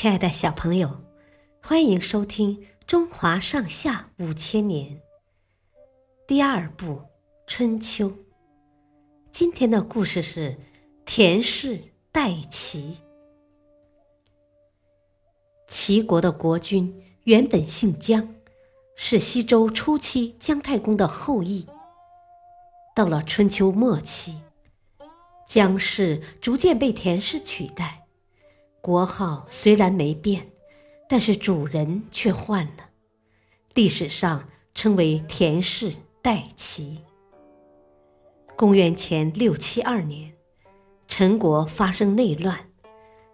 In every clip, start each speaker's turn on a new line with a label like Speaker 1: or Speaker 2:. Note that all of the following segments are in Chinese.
Speaker 1: 亲爱的小朋友，欢迎收听《中华上下五千年》第二部《春秋》。今天的故事是田氏代齐。齐国的国君原本姓姜，是西周初期姜太公的后裔。到了春秋末期，姜氏逐渐被田氏取代。国号虽然没变，但是主人却换了，历史上称为田氏代齐。公元前六七二年，陈国发生内乱，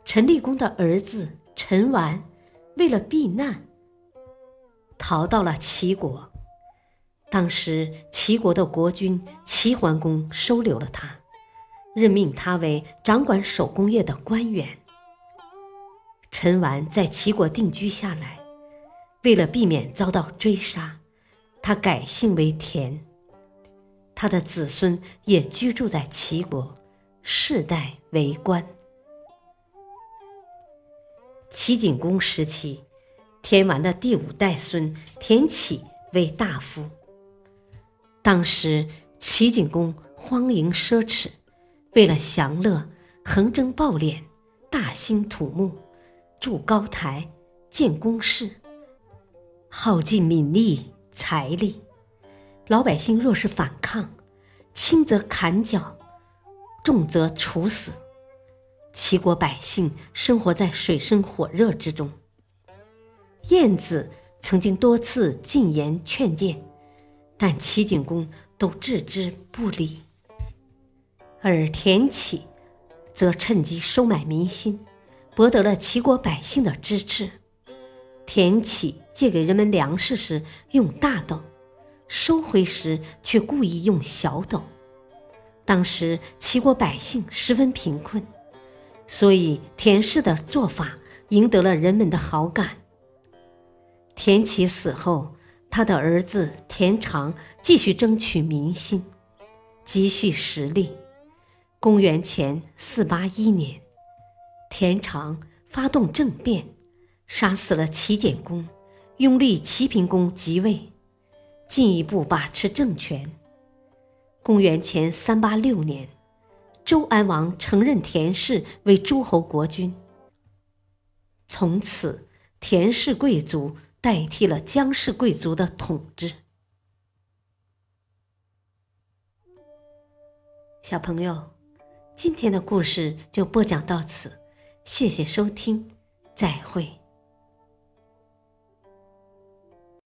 Speaker 1: 陈立公的儿子陈完为了避难，逃到了齐国。当时齐国的国君齐桓公收留了他，任命他为掌管手工业的官员。陈完在齐国定居下来，为了避免遭到追杀，他改姓为田。他的子孙也居住在齐国，世代为官。齐景公时期，田完的第五代孙田启为大夫。当时齐景公荒淫奢侈，为了享乐，横征暴敛，大兴土木。筑高台，建宫室，耗尽民力财力。老百姓若是反抗，轻则砍脚，重则处死。齐国百姓生活在水深火热之中。晏子曾经多次进言劝谏，但齐景公都置之不理。而田启则趁机收买民心。博得了齐国百姓的支持。田启借给人们粮食时用大斗，收回时却故意用小斗。当时齐国百姓十分贫困，所以田氏的做法赢得了人们的好感。田启死后，他的儿子田常继续争取民心，积蓄实力。公元前四八一年。田常发动政变，杀死了齐简公，拥立齐平公即位，进一步把持政权。公元前三八六年，周安王承认田氏为诸侯国君，从此田氏贵族代替了姜氏贵族的统治。小朋友，今天的故事就播讲到此。谢谢收听，再会。